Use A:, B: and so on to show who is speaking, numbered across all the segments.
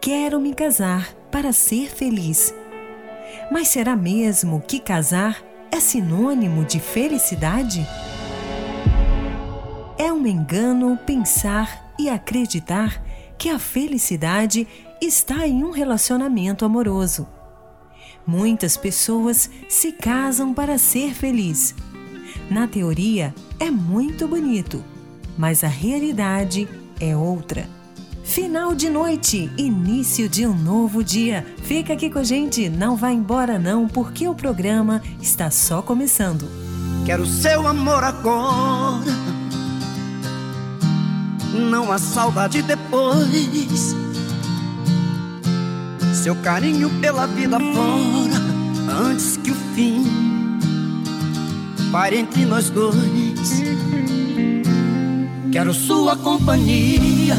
A: Quero me casar para ser feliz. Mas será mesmo que casar é sinônimo de felicidade? É um engano pensar e acreditar que a felicidade está em um relacionamento amoroso. Muitas pessoas se casam para ser feliz. Na teoria, é muito bonito, mas a realidade é outra. Final de noite, início de um novo dia. Fica aqui com a gente, não vá embora não, porque o programa está só começando.
B: Quero seu amor agora não há saudade depois. Seu carinho pela vida fora, antes que o fim pare entre nós dois. Quero sua companhia,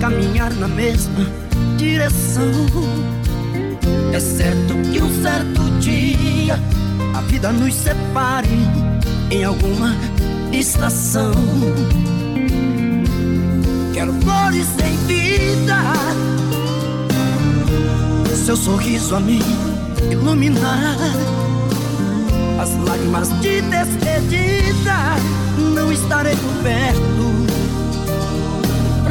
B: caminhar na mesma direção. É certo que um certo dia a vida nos separe em alguma estação. Quero flores sem vida, seu sorriso a me iluminar. As lágrimas de despedida não estarei por perto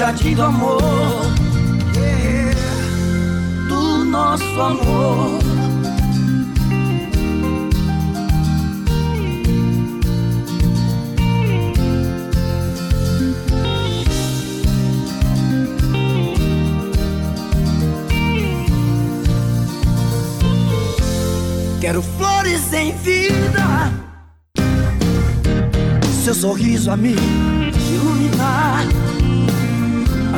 B: jardim do amor, do nosso amor. Quero flores em vida, seu sorriso a me iluminar.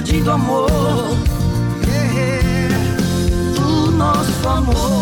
B: jardim do amor. Do nosso amor.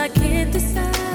C: Você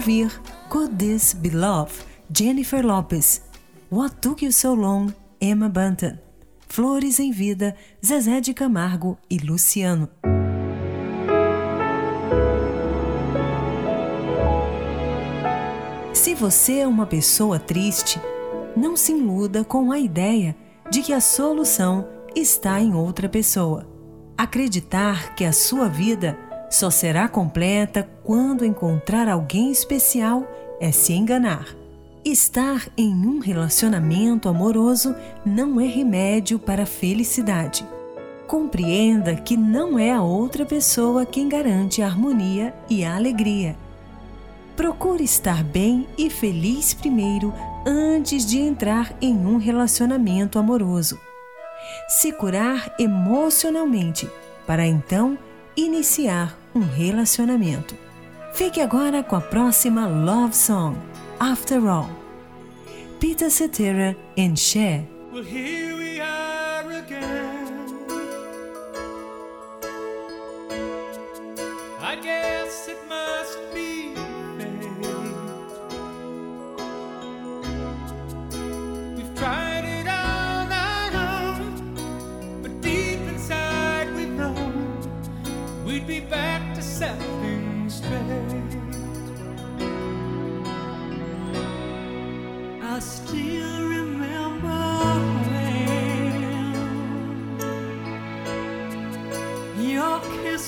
C: ouvir Could This Be Love, Jennifer Lopez. What Took You So Long, Emma Bunton. Flores em Vida, Zezé de Camargo e Luciano. Se você é uma pessoa triste, não se iluda com a ideia de que a solução está em outra pessoa. Acreditar que a sua vida só será completa quando encontrar alguém especial é se enganar. Estar em um relacionamento amoroso não é remédio para a felicidade. Compreenda que não é a outra pessoa quem garante a harmonia e a alegria.
A: Procure estar bem e feliz primeiro antes de entrar em um relacionamento amoroso. Se curar emocionalmente para então iniciar um relacionamento. Fique agora com a próxima love song, After All. Peter Cetera and Cher.
D: Well,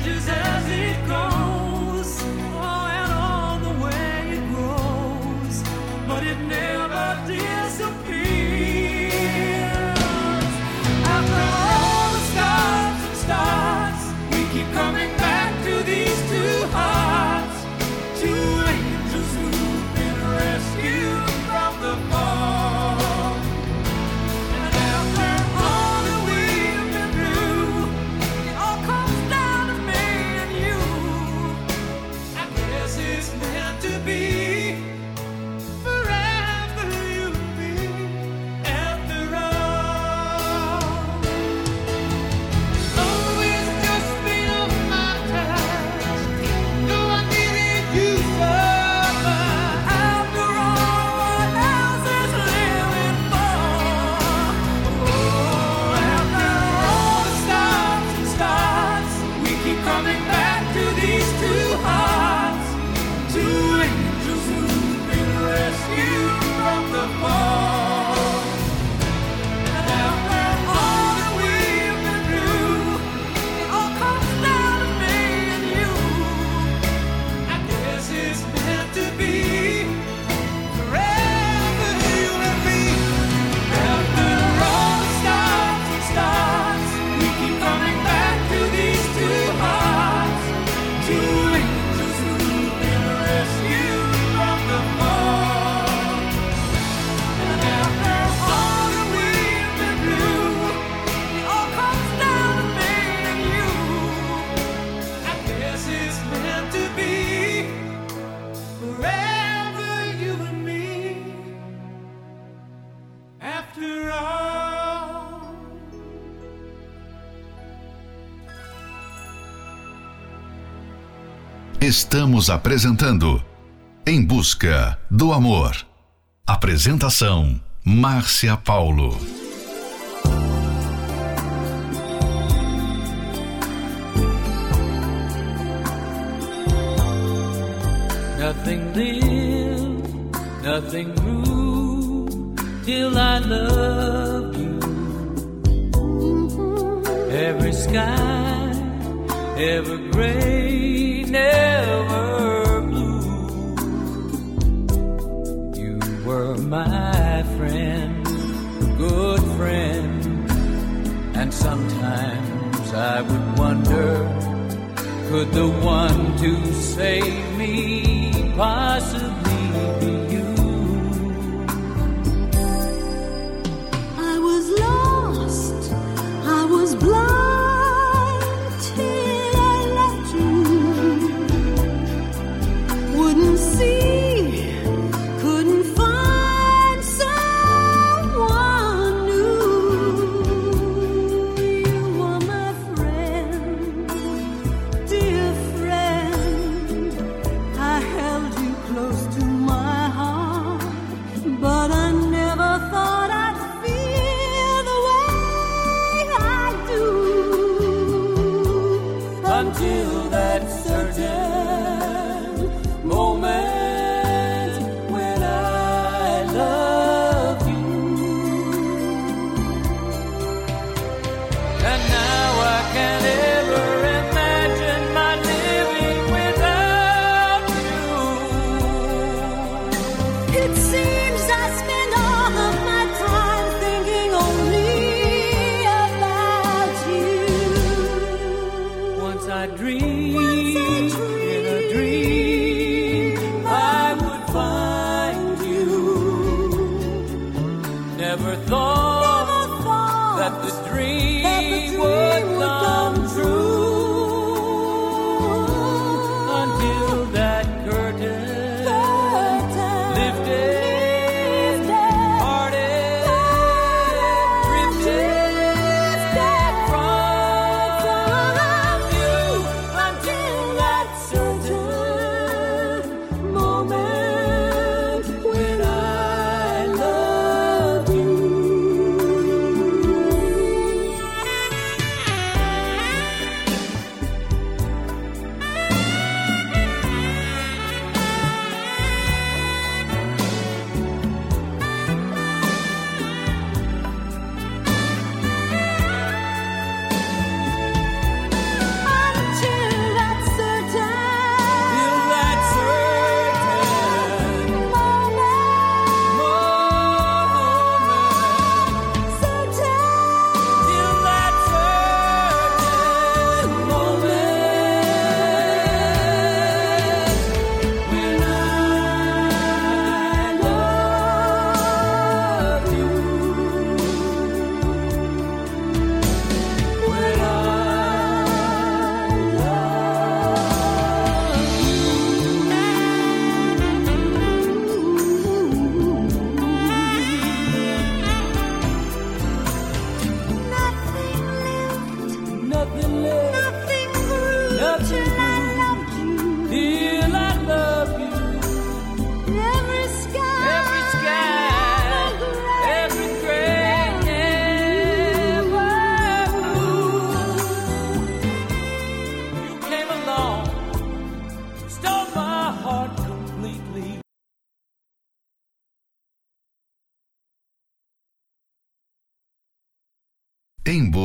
D: strangers.
E: Estamos apresentando Em Busca do Amor. Apresentação Márcia Paulo.
D: Nothing lived, nothing grew till I loved you. Every sky, every grave. friend. And sometimes I would wonder could the one to save me possibly?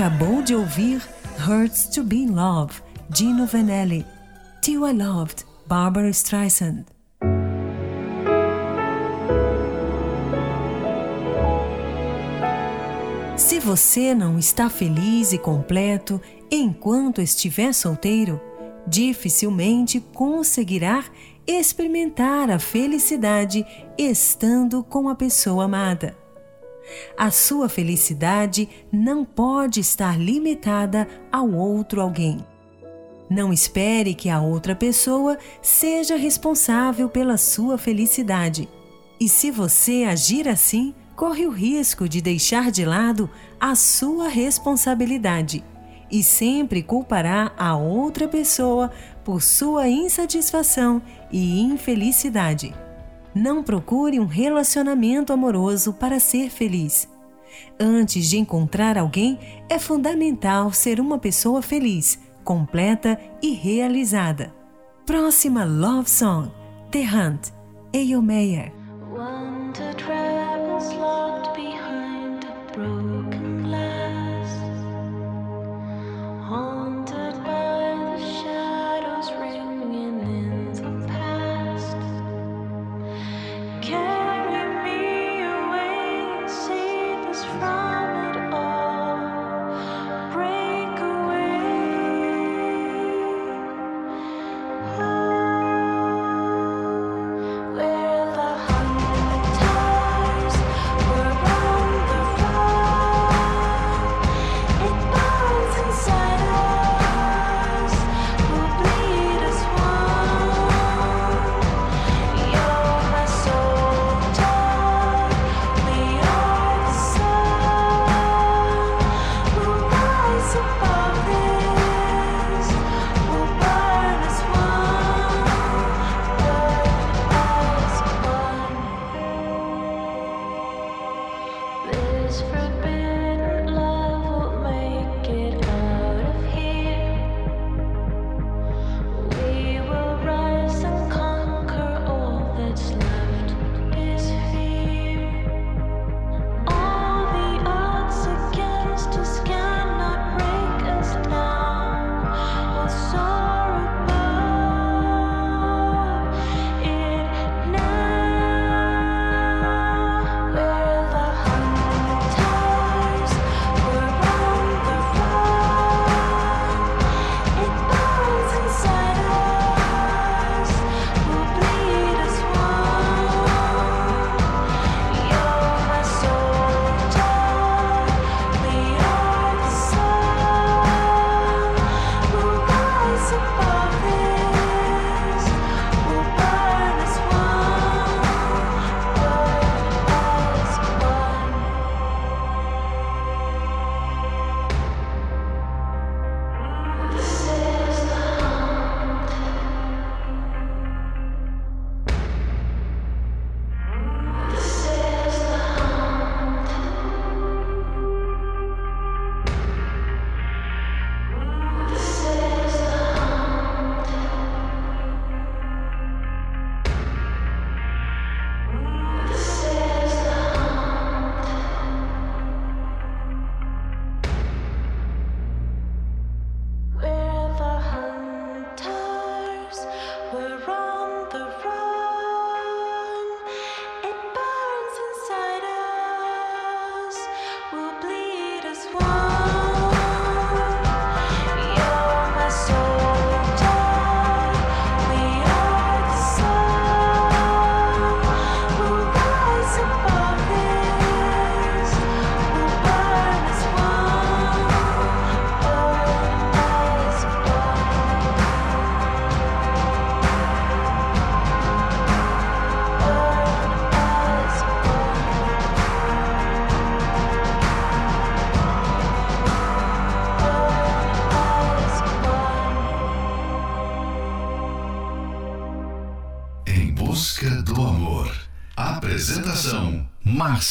C: acabou de ouvir Hurts to Be in Love, Gino Vanelli. Till I Loved, Barbara Streisand. Se você não está feliz e completo enquanto estiver solteiro, dificilmente conseguirá experimentar a felicidade estando com a pessoa amada. A sua felicidade não pode estar limitada ao outro alguém. Não espere que a outra pessoa seja responsável pela sua felicidade. E se você agir assim, corre o risco de deixar de lado a sua responsabilidade e sempre culpará a outra pessoa por sua insatisfação e infelicidade. Não procure um relacionamento amoroso para ser feliz. Antes de encontrar alguém, é fundamental ser uma pessoa feliz, completa e realizada. Próxima Love Song: The Hunt, Eyo Meyer.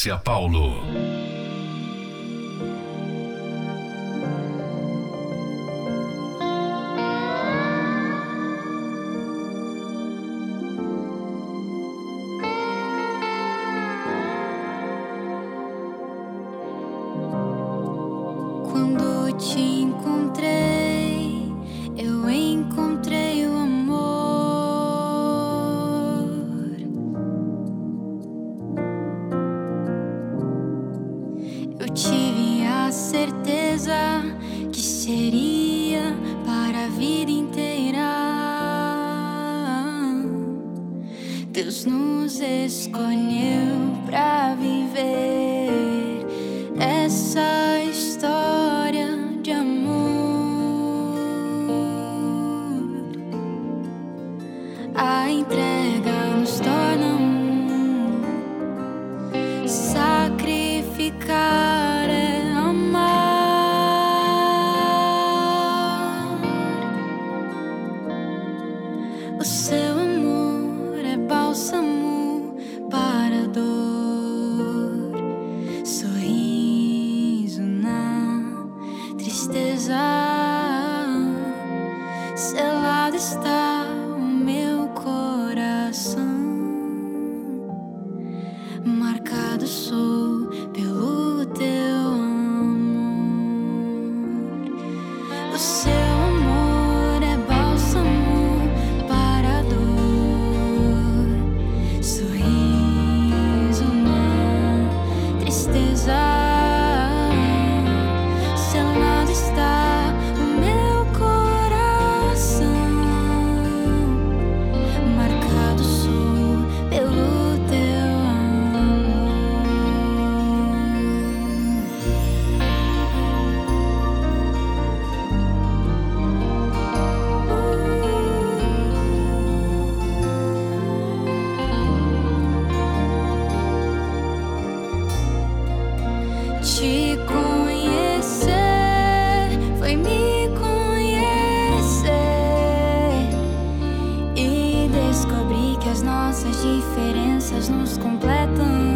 E: Márcia Paulo.
F: seria para a vida inteira. Deus nos escolheu para viver. diferenças nos completam.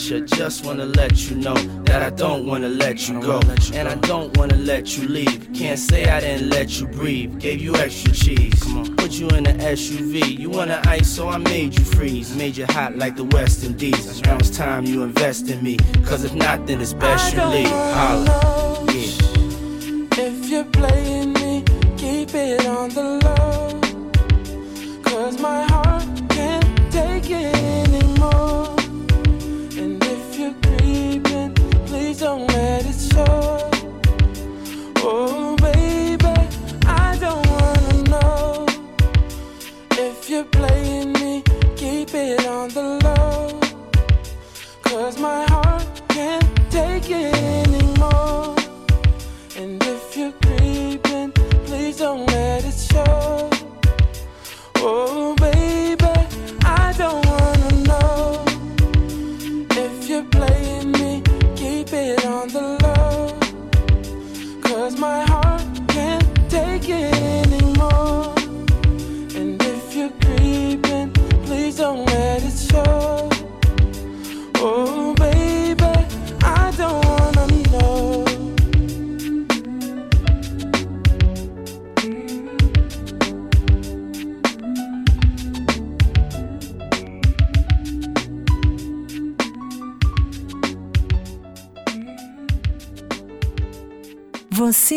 G: Pressure. Just wanna let you know that I don't wanna let you go, and I don't wanna let you leave. Can't say I didn't let you breathe. Gave you extra cheese. Put you in the SUV. You wanna ice, so I made you freeze. Made you hot like the West Indies. Now it's time you invest in me. Cause if not, then it's best you leave. Holla. Yeah.
H: If you're playing me, keep it on the low.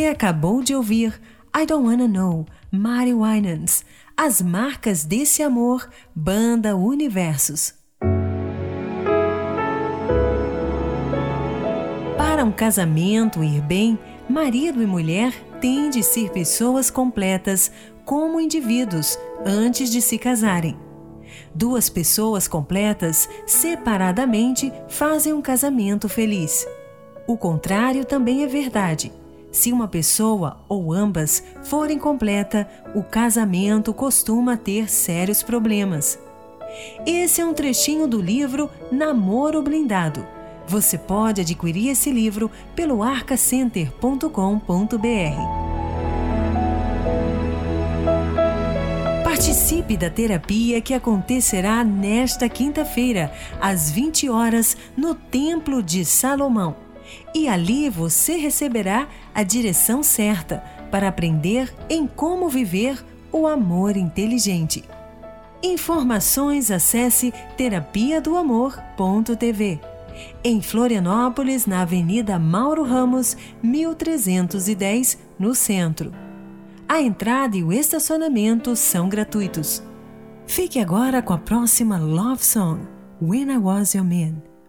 A: Você acabou de ouvir I Don't Wanna Know, Mary Winans, As Marcas desse Amor, Banda Universos. Para um casamento ir bem, marido e mulher têm de ser pessoas completas como indivíduos antes de se casarem. Duas pessoas completas, separadamente, fazem um casamento feliz. O contrário também é verdade. Se uma pessoa ou ambas forem completa, o casamento costuma ter sérios problemas. Esse é um trechinho do livro Namoro Blindado. Você pode adquirir esse livro pelo arcacenter.com.br. Participe da terapia que acontecerá nesta quinta-feira, às 20 horas, no Templo de Salomão. E ali você receberá a direção certa para aprender em como viver o amor inteligente. Informações acesse terapia do amor.tv. Em Florianópolis, na Avenida Mauro Ramos, 1310, no centro. A entrada e o estacionamento são gratuitos. Fique agora com a próxima Love Song, When I Was Your Man,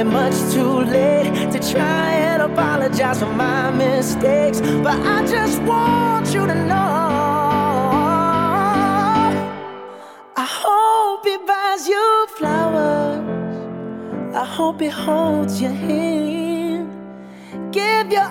I: Oh, much too late to try and apologize for my mistakes, but I just want you to know. I hope he buys you flowers. I hope he holds your hand, give your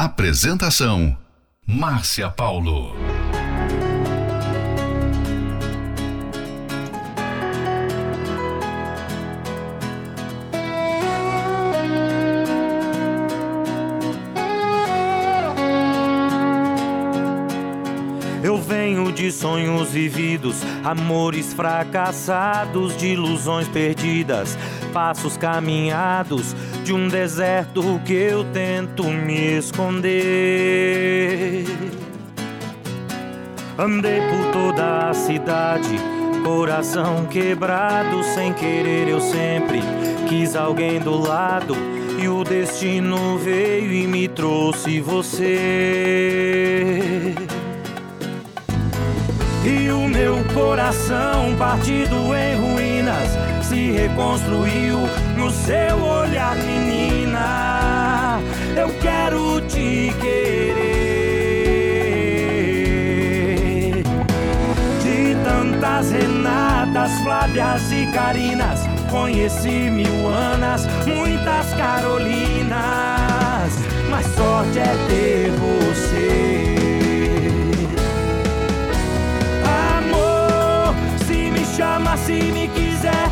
E: Apresentação: Márcia Paulo.
J: Eu venho de sonhos vividos, amores fracassados, de ilusões perdidas, passos caminhados de um deserto que eu tento me esconder. Andei por toda a cidade, coração quebrado, sem querer eu sempre quis alguém do lado. E o destino veio e me trouxe você. E o meu coração partido em ruínas se reconstruiu no seu olhar, menina. Eu quero te querer. De tantas Renatas, Flávias e Carinas, conheci mil Anas, muitas Carolinas. Mas sorte é ter você. Amor, se me chama, se me quiser,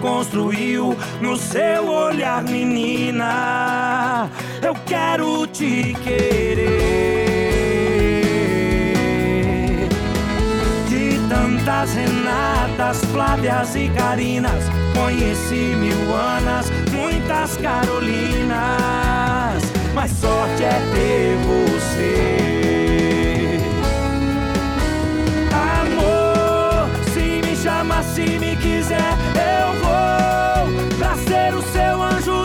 J: se reconstruiu no seu olhar, menina. Eu quero te querer. De tantas Renatas, Flávias e Carinas, conheci mil Anas, muitas Carolinas. Mas sorte é ter você. Amor, se me chama, se me quiser, pra ser o seu anjo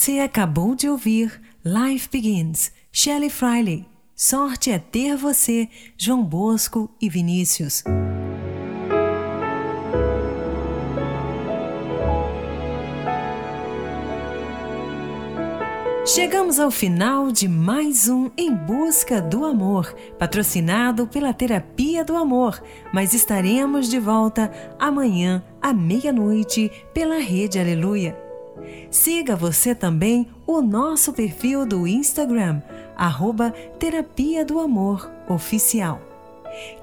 A: Você acabou de ouvir Life Begins, Shelley Friley. Sorte é ter você, João Bosco e Vinícius. Chegamos ao final de mais um Em Busca do Amor, patrocinado pela Terapia do Amor, mas estaremos de volta amanhã à meia-noite pela Rede Aleluia. Siga você também o nosso perfil do Instagram, arroba Terapia do Amor Oficial.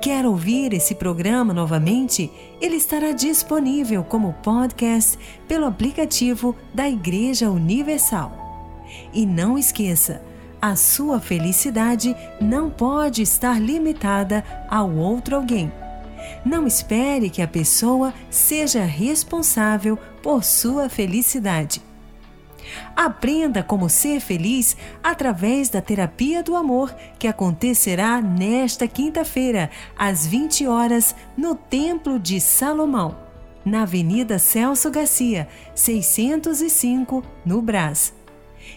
A: Quer ouvir esse programa novamente? Ele estará disponível como podcast pelo aplicativo da Igreja Universal. E não esqueça, a sua felicidade não pode estar limitada ao outro alguém. Não espere que a pessoa seja responsável por sua felicidade. Aprenda como ser feliz através da terapia do amor que acontecerá nesta quinta-feira, às 20 horas, no Templo de Salomão, na Avenida Celso Garcia, 605, no Brás.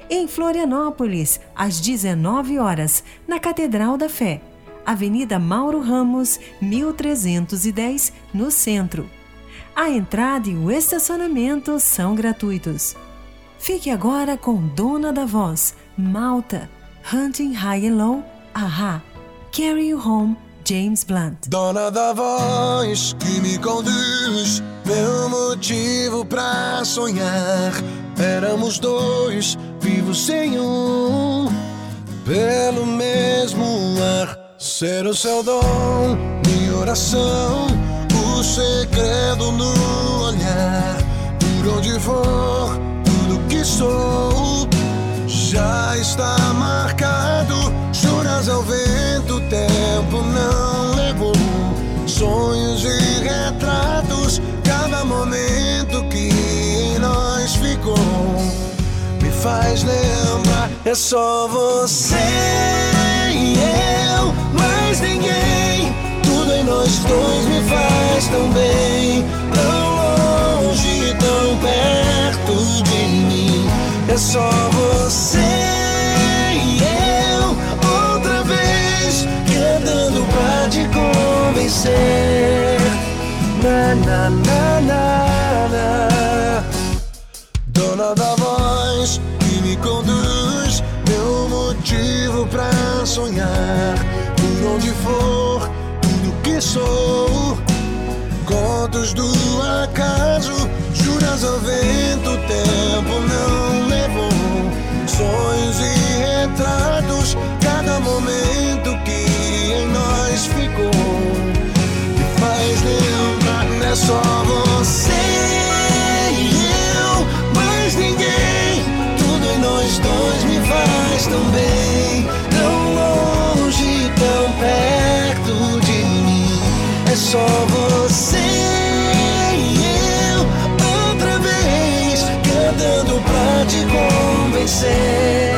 A: Em Florianópolis, às 19 horas, na Catedral da Fé, Avenida Mauro Ramos, 1310, no centro. A entrada e o estacionamento são gratuitos. Fique agora com Dona da Voz, Malta, Hunting High and Low, Aha, Carry You Home, James Blunt.
K: Dona da voz que me conduz, meu motivo pra sonhar. Éramos dois, vivos sem um, pelo mesmo ar. Ser o seu dom, minha oração, segredo no olhar. Por onde for, tudo que sou já está marcado. Juras ao vento, o tempo não levou. Sonhos e retratos, cada momento que em nós ficou me faz lembrar. É só você e eu, mais ninguém. Tudo em nós dois me faz só você e eu, outra vez, cantando pra te convencer. Na, na, na, na, na. Dona da voz que me conduz, meu motivo pra sonhar. Por onde for, tudo que sou. Contos do acaso, juras ao vento, o tempo não levou. Sonhos e retratos, cada momento que em nós ficou. Me faz lembrar, não é só você e eu, mais ninguém. Tudo em nós dois me faz tão bem, tão longe, tão perto de mim. É só você convencer.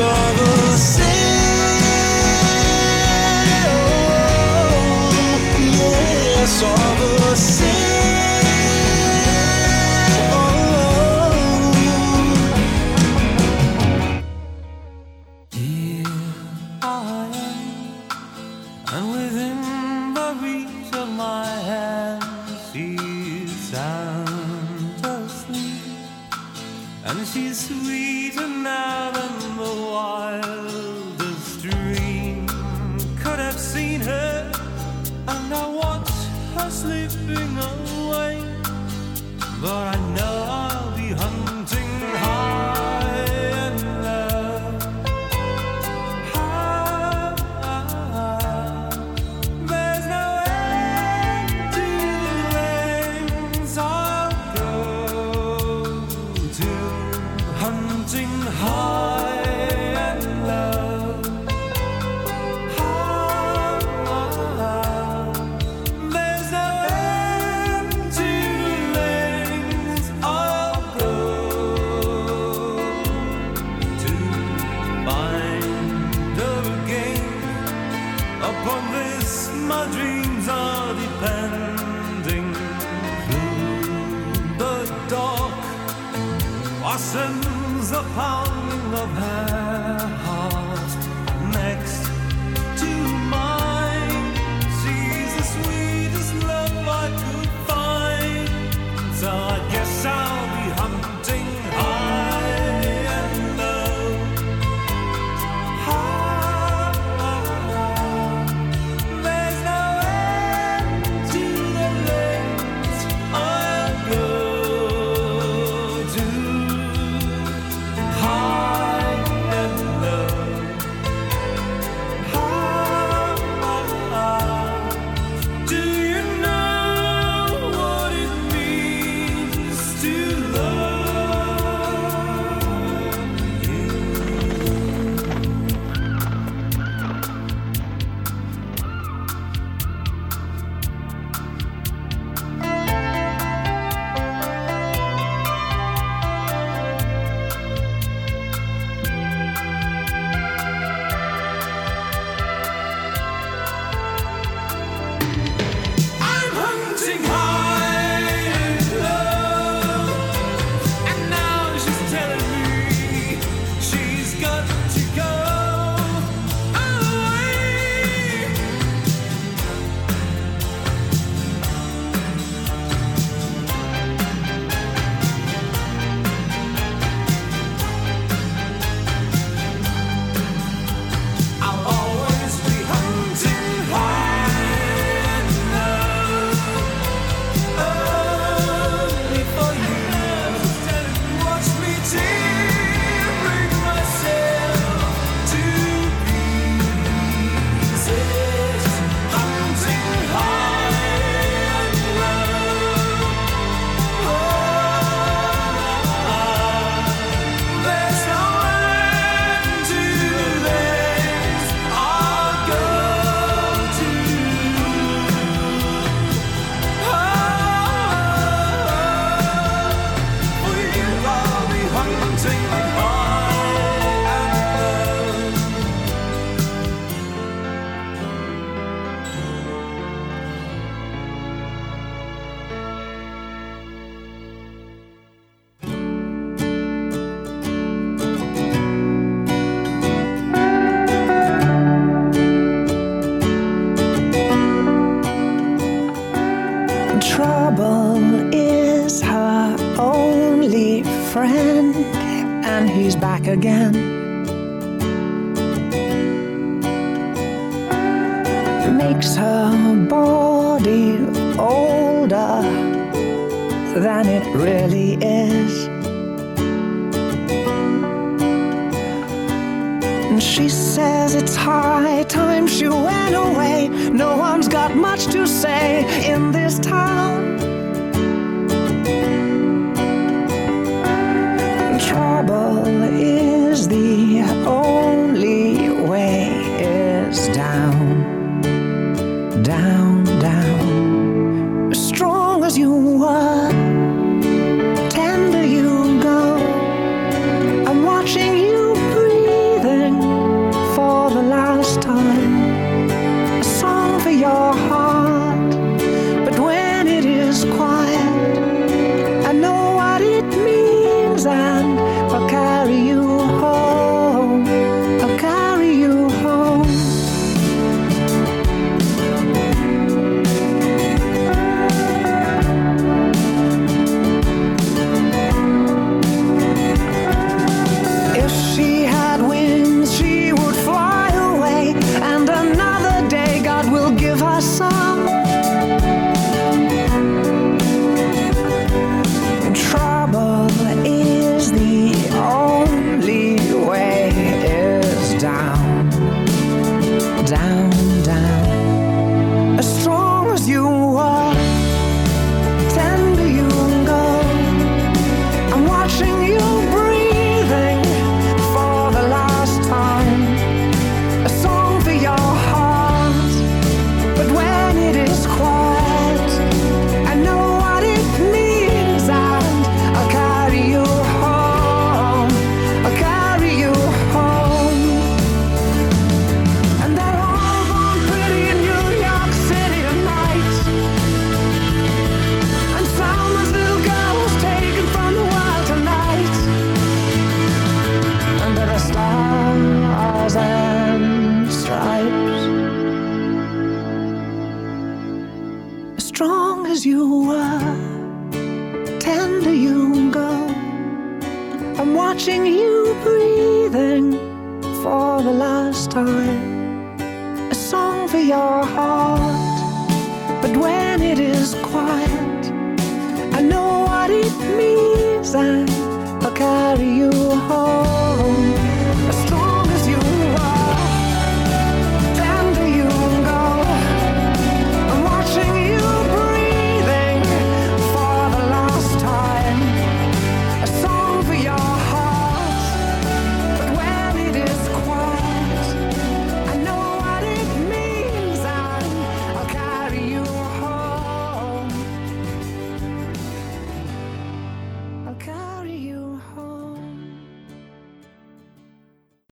K: Só você.